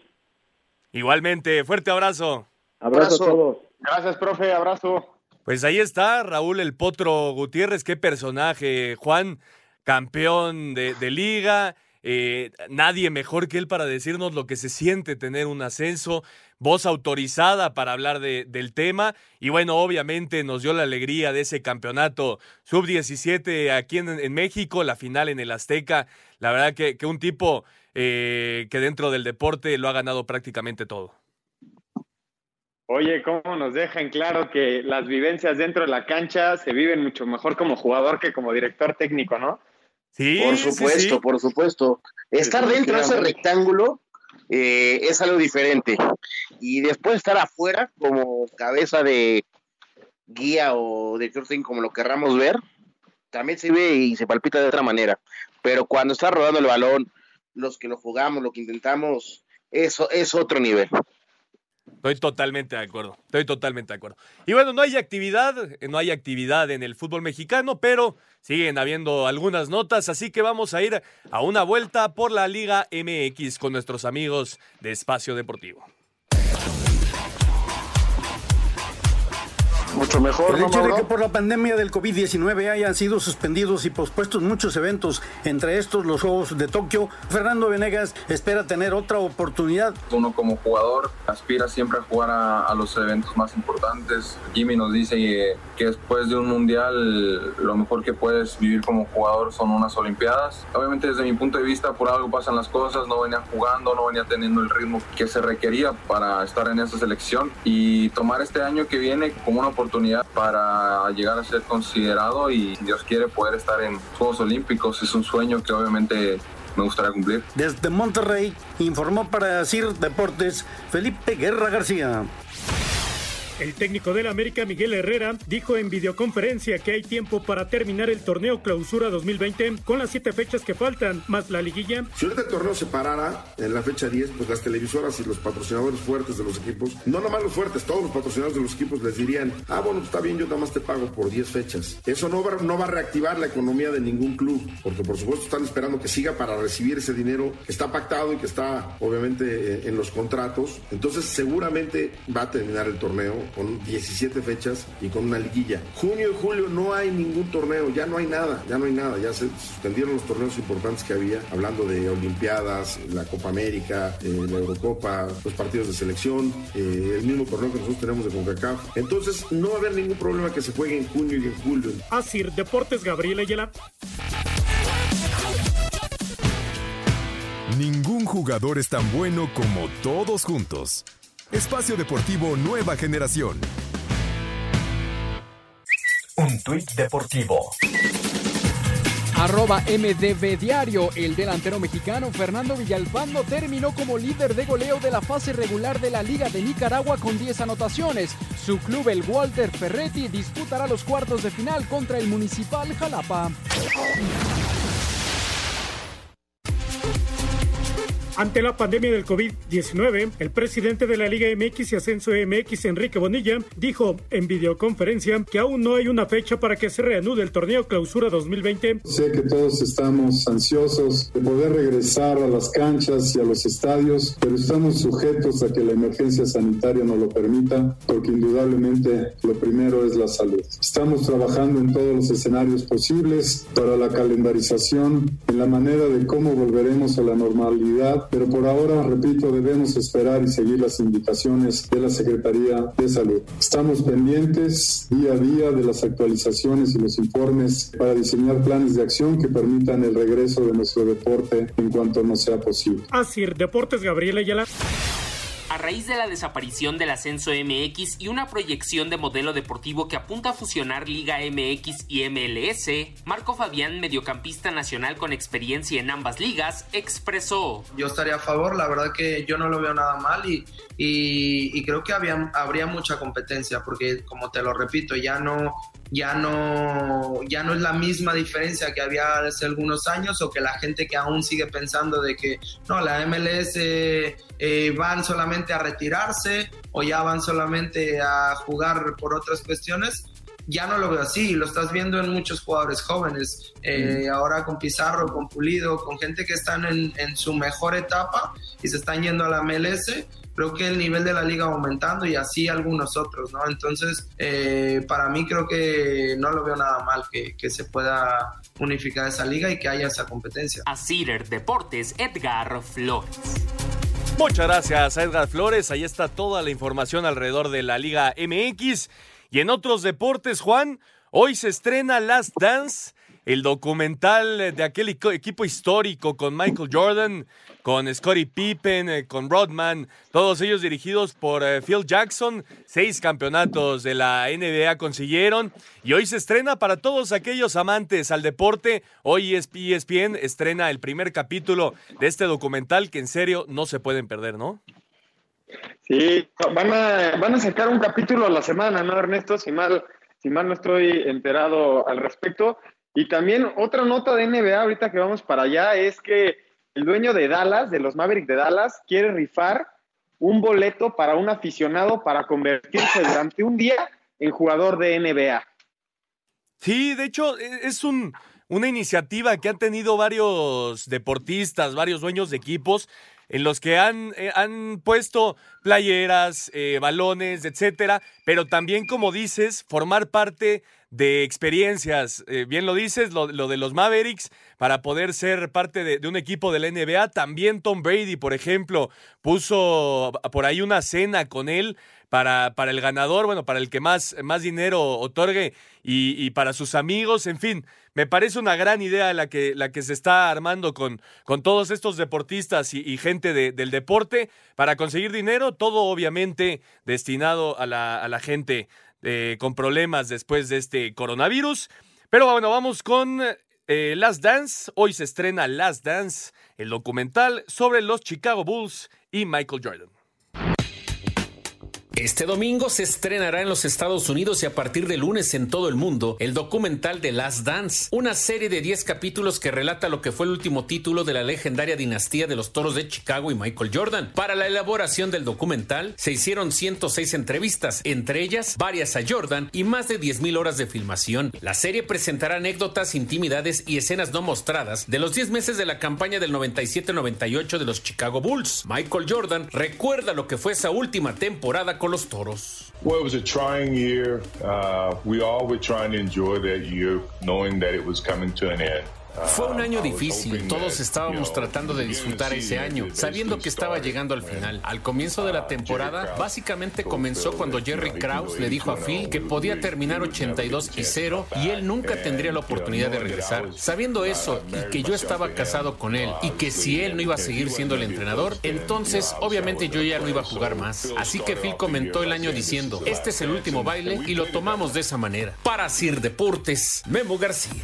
Igualmente, fuerte abrazo. Abrazo, a todos. Gracias, profe, abrazo. Pues ahí está Raúl el Potro Gutiérrez, qué personaje. Juan, campeón de, de liga, eh, nadie mejor que él para decirnos lo que se siente tener un ascenso, voz autorizada para hablar de, del tema y bueno, obviamente nos dio la alegría de ese campeonato sub-17 aquí en, México, la final en el Azteca, la verdad que, que un tipo eh, que dentro del deporte lo ha ganado prácticamente todo. Oye, ¿cómo nos dejan claro que las vivencias dentro de la cancha se viven mucho mejor como jugador que como director técnico, ¿no? Por supuesto, por supuesto. Estar dentro de ese rectángulo eh, es algo diferente. Y después estar afuera como cabeza de guía o de crossing como lo querramos ver, también se ve y se palpita de otra manera. Pero cuando está rodando el balón, los que lo jugamos, lo que intentamos, eso es otro nivel. Estoy totalmente de acuerdo, estoy totalmente de acuerdo. Y bueno, no hay actividad, no hay actividad en el fútbol mexicano, pero siguen habiendo algunas notas, así que vamos a ir a una vuelta por la Liga MX con nuestros amigos de Espacio Deportivo. Mucho mejor. El hecho de que por la pandemia del COVID-19 hayan sido suspendidos y pospuestos muchos eventos, entre estos los Juegos de Tokio, Fernando Venegas espera tener otra oportunidad. Uno como jugador aspira siempre a jugar a, los eventos más importantes. Jimmy nos dice que, que, después de un mundial lo mejor que puedes vivir como jugador son unas Olimpiadas. Obviamente desde mi punto de vista por algo pasan las cosas, no venía jugando, no venía teniendo el ritmo que se requería para estar en esa selección y tomar este año que viene como una oportunidad oportunidad para llegar a ser considerado y Dios quiere poder estar en Juegos Olímpicos. Es un sueño que obviamente me gustaría cumplir. Desde Monterrey informó para CIR Deportes Felipe Guerra García. El técnico del América, Miguel Herrera, dijo en videoconferencia que hay tiempo para terminar el torneo clausura 2020 con las siete fechas que faltan, más la liguilla. Si ahorita el torneo se parara en la fecha 10, pues las televisoras y los patrocinadores fuertes de los equipos, no nomás los fuertes, todos los patrocinadores de los equipos les dirían, ah, bueno, está bien, yo nada más te pago por 10 fechas. Eso no va, no va a reactivar la economía de ningún club, porque por supuesto están esperando que siga para recibir ese dinero que está pactado y que está obviamente en los contratos. Entonces seguramente va a terminar el torneo con 17 fechas y con una liguilla. Junio y julio no hay ningún torneo, ya no hay nada, ya no hay nada, ya se suspendieron los torneos importantes que había, hablando de Olimpiadas, la Copa América, eh, la Eurocopa, los partidos de selección, eh, el mismo torneo que nosotros tenemos de CONCACAF. Entonces no va a haber ningún problema que se juegue en junio y en julio. Así, Deportes Gabriel Ayala. Ningún jugador es tan bueno como todos juntos. Espacio Deportivo Nueva Generación. Un tuit deportivo. Arroba MDB Diario, el delantero mexicano Fernando Villalpando terminó como líder de goleo de la fase regular de la Liga de Nicaragua con 10 anotaciones. Su club, el Walter Ferretti, disputará los cuartos de final contra el Municipal Jalapa. Ante la pandemia del COVID-19, el presidente de la Liga MX y Ascenso MX, Enrique Bonilla, dijo en videoconferencia que aún no hay una fecha para que se reanude el torneo Clausura 2020. Sé que todos estamos ansiosos de poder regresar a las canchas y a los estadios, pero estamos sujetos a que la emergencia sanitaria nos lo permita, porque indudablemente lo primero es la salud. Estamos trabajando en todos los escenarios posibles para la calendarización, en la manera de cómo volveremos a la normalidad pero por ahora, repito, debemos esperar y seguir las indicaciones de la Secretaría de Salud. Estamos pendientes día a día de las actualizaciones y los informes para diseñar planes de acción que permitan el regreso de nuestro deporte en cuanto no sea posible. Así, Deportes Gabriela Ayala. A raíz de la desaparición del ascenso MX y una proyección de modelo deportivo que apunta a fusionar Liga MX y MLS, Marco Fabián, mediocampista nacional con experiencia en ambas ligas, expresó. Yo estaría a favor, la verdad que yo no lo veo nada mal y, creo que habría mucha competencia porque, como te lo repito, ya no, ya no, ya no es la misma diferencia que había hace algunos años o que la gente que aún sigue pensando de que no, la MLS eh, van solamente a retirarse o ya van solamente a jugar por otras cuestiones. Ya no lo veo así, lo estás viendo en muchos jugadores jóvenes, eh, ahora con Pizarro, con Pulido, con gente que están en, en su mejor etapa y se están yendo a la MLS creo que el nivel de la liga va aumentando y así algunos otros, ¿no? Entonces, eh, para mí creo que no lo veo nada mal que, que, se pueda unificar esa liga y que haya esa competencia. A Cider Deportes, Edgar Flores. Muchas gracias a Edgar Flores. Ahí está toda la información alrededor de la Liga MX. Y en otros deportes, Juan, hoy se estrena Last Dance, el documental de aquel equipo histórico con Michael Jordan, con Scottie Pippen, eh, con Rodman, todos ellos dirigidos por eh, Phil Jackson. Seis campeonatos de la NBA consiguieron y hoy se estrena para todos aquellos amantes al deporte. Hoy ESPN estrena el primer capítulo de este documental que en serio no se pueden perder, ¿no? Sí, van a, van a sacar un capítulo a la semana, ¿no, Ernesto? Si mal, si mal no estoy enterado al respecto. Y también otra nota de NBA ahorita que vamos para allá es que el dueño de Dallas, de los Mavericks de Dallas, quiere rifar un boleto para un aficionado para convertirse durante un día en jugador de NBA. Sí, de hecho, e, es un, una iniciativa que han tenido varios deportistas, varios dueños de equipos, en los que han, eh, han puesto playeras, eh, balones, etcétera, pero también, como dices, formar parte de experiencias. Eh, bien lo dices, lo, de los Mavericks, para poder ser parte de, un equipo de la NBA. También Tom Brady, por ejemplo, puso por ahí una cena con él para, para el ganador, bueno, para el que más, más dinero otorgue y, para sus amigos, en fin. Me parece una gran idea la que, la que se está armando con, con todos estos deportistas y, gente del deporte para conseguir dinero, todo obviamente destinado a la, a la gente eh, con problemas después de este coronavirus. Pero bueno, vamos con eh, Last Dance. Hoy se estrena Last Dance, el documental sobre los Chicago Bulls y Michael Jordan. Este domingo se estrenará en los Estados Unidos y a partir de lunes en todo el mundo el documental de Last Dance, una serie de 10 capítulos que relata lo que fue el último título de la legendaria dinastía de los Toros de Chicago y Michael Jordan. Para la elaboración del documental se hicieron 106 entrevistas, entre ellas varias a Jordan y más de 10.000 horas de filmación. La serie presentará anécdotas, intimidades y escenas no mostradas de los 10 meses de la campaña del 97-98 de los Chicago Bulls. Michael Jordan recuerda lo que fue esa última temporada con los toros. Well, it was a trying year. Uh, we all were trying to enjoy that year, knowing that it was coming to an end. Fue un año difícil, todos estábamos tratando de disfrutar ese año, sabiendo que estaba llegando al final. Al comienzo de la temporada, básicamente comenzó cuando Jerry Krause le dijo a Phil que podía terminar 82 y 0 y él nunca tendría la oportunidad de regresar. Sabiendo eso y que yo estaba casado con él y que si él no iba a seguir siendo el entrenador, entonces obviamente yo ya no iba a jugar más. Así que Phil comentó el año diciendo, este es el último baile y lo tomamos de esa manera. Para Sir Deportes, Memo García.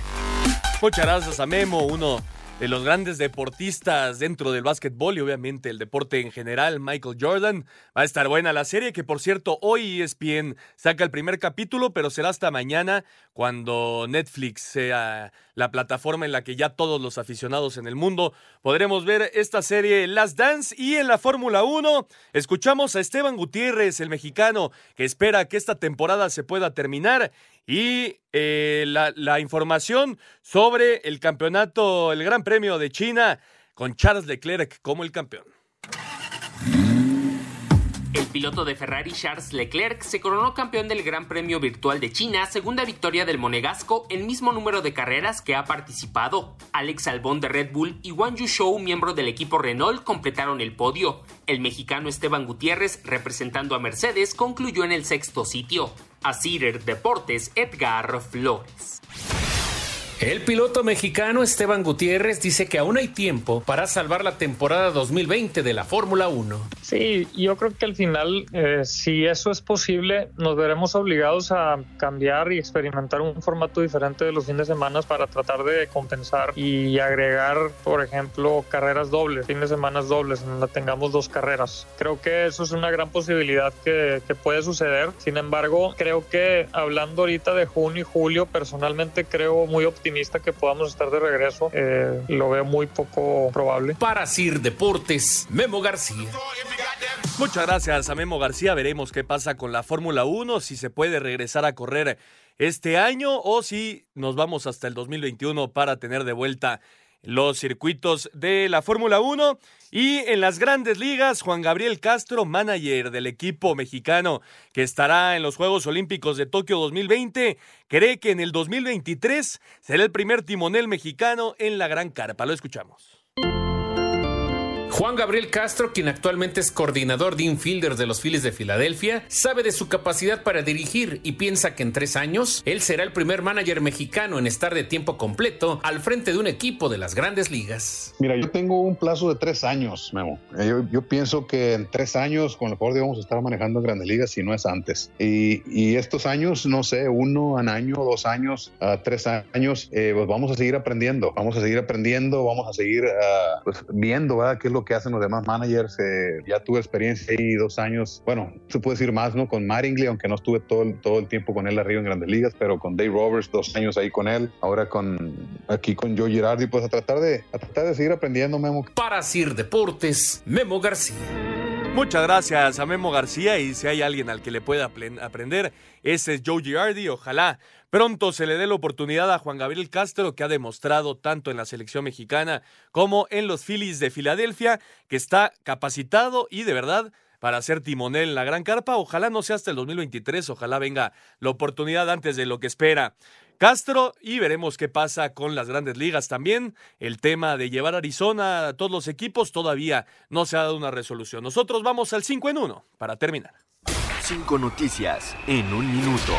Muchas gracias a Memo, uno de los grandes deportistas dentro del básquetbol y obviamente el deporte en general, Michael Jordan. Va a estar buena la serie, que por cierto, hoy ESPN saca el primer capítulo, pero será hasta mañana cuando Netflix sea la plataforma en la que ya todos los aficionados en el mundo podremos ver esta serie Last Dance. Y en la Fórmula 1, escuchamos a Esteban Gutiérrez, el mexicano, que espera que esta temporada se pueda terminar y eh, la, la, información sobre el campeonato, el Gran Premio de China, con Charles Leclerc como el campeón. El piloto de Ferrari Charles Leclerc se coronó campeón del Gran Premio Virtual de China, segunda victoria del monegasco, el mismo número de carreras que ha participado. Alex Albón de Red Bull y Wang Yuzhou, miembro del equipo Renault, completaron el podio. El mexicano Esteban Gutiérrez, representando a Mercedes, concluyó en el sexto sitio. A Deportes, Edgar Flores. El piloto mexicano Esteban Gutiérrez dice que aún hay tiempo para salvar la temporada 2020 de la Fórmula 1. Sí, yo creo que al final, eh, si eso es posible, nos veremos obligados a cambiar y experimentar un formato diferente de los fines de semana para tratar de compensar y agregar, por ejemplo, carreras dobles, fines de semana dobles, en donde tengamos dos carreras. Creo que eso es una gran posibilidad que, que puede suceder. Sin embargo, creo que hablando ahorita de junio y julio, personalmente creo muy optimista que podamos estar de regreso. Eh, lo veo muy poco probable. Para Sir Deportes, Memo García. Muchas gracias a Memo García. Veremos qué pasa con la Fórmula 1, si se puede regresar a correr este año o si nos vamos hasta el 2021 para tener de vuelta los circuitos de la Fórmula 1 y en las grandes ligas, Juan Gabriel Castro, manager del equipo mexicano que estará en los Juegos Olímpicos de Tokio 2020, cree que en el 2023 será el primer timonel mexicano en la Gran Carpa. Lo escuchamos. Juan Gabriel Castro, quien actualmente es coordinador de infielder de los Phillies de Filadelfia, sabe de su capacidad para dirigir y piensa que en tres años él será el primer manager mexicano en estar de tiempo completo al frente de un equipo de las grandes ligas. Mira, yo tengo un plazo de tres años, Memo. Eh, yo, pienso que en tres años con el Ford vamos a estar manejando en grandes ligas si no es antes. Y, estos años, no sé, uno, un año, dos años, uh, tres años, eh, pues vamos a seguir aprendiendo. Vamos a seguir aprendiendo, vamos a seguir uh, pues viendo ¿verdad? qué es lo que hacen los demás managers. Eh, ya tuve experiencia ahí dos años, bueno, se puede decir más, ¿no? Con Maringley, aunque no estuve todo, todo el tiempo con él arriba en Grandes Ligas, pero con Dave Roberts, dos años ahí con él, ahora con aquí con Joe Girardi, pues a tratar de, a tratar de seguir aprendiendo, Memo. Para Sir Deportes, Memo García. Muchas gracias a Memo García y si hay alguien al que le pueda aprender, ese es Joe Girardi. Ojalá pronto se le dé la oportunidad a Juan Gabriel Castro, que ha demostrado tanto en la selección mexicana como en los Phillies de Filadelfia, que está capacitado y de verdad para ser timonel en la Gran Carpa. Ojalá no sea hasta el 2023, ojalá venga la oportunidad antes de lo que espera. Castro y veremos qué pasa con las grandes ligas también. El tema de llevar a Arizona a todos los equipos todavía no se ha dado una resolución. Nosotros vamos al 5 en 1 para terminar. Cinco noticias en un minuto.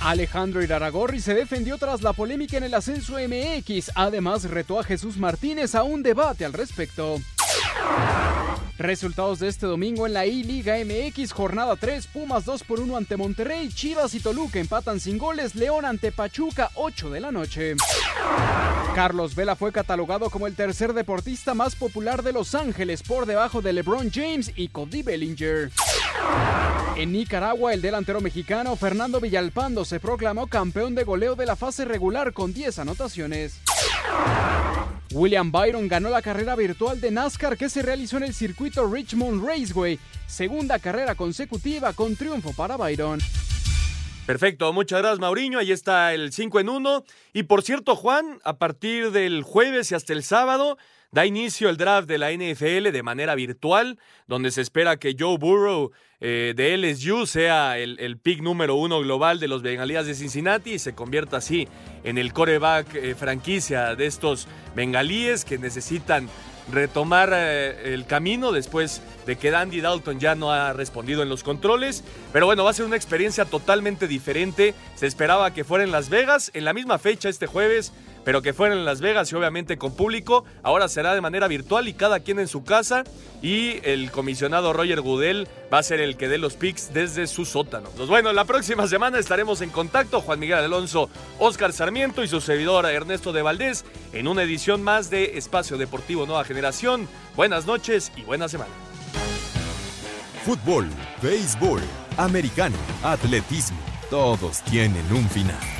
Alejandro Iraragorri se defendió tras la polémica en el ascenso MX. Además, retó a Jesús Martínez a un debate al respecto. Resultados de este domingo en la I-Liga MX, jornada 3, Pumas 2 por 1 ante Monterrey, Chivas y Toluca empatan sin goles, León ante Pachuca 8 de la noche. Carlos Vela fue catalogado como el tercer deportista más popular de Los Ángeles por debajo de LeBron James y Cody Bellinger. En Nicaragua, el delantero mexicano Fernando Villalpando se proclamó campeón de goleo de la fase regular con 10 anotaciones. William Byron ganó la carrera virtual de NASCAR que se realizó en el circuito Richmond Raceway, segunda carrera consecutiva con triunfo para Byron. Perfecto, muchas gracias Mauriño, ahí está el 5 en 1. Y por cierto, Juan, a partir del jueves y hasta el sábado, da inicio el draft de la NFL de manera virtual, donde se espera que Joe Burrow eh, de LSU sea el, el, pick número uno global de los bengalíes de Cincinnati y se convierta así en el coreback eh, franquicia de estos bengalíes que necesitan retomar eh, el camino después de que Dandy Dalton ya no ha respondido en los controles. Pero bueno, va a ser una experiencia totalmente diferente. Se esperaba que fuera en Las Vegas, en la misma fecha este jueves. Pero que fuera en Las Vegas y obviamente con público. Ahora será de manera virtual y cada quien en su casa. Y el comisionado Roger Goodell va a ser el que dé los picks desde su sótano. Pues bueno, la próxima semana estaremos en contacto, Juan Miguel Alonso, Oscar Sarmiento y su servidor Ernesto de Valdés, en una edición más de Espacio Deportivo Nueva Generación. Buenas noches y buena semana. Fútbol, béisbol, americano, atletismo, todos tienen un final.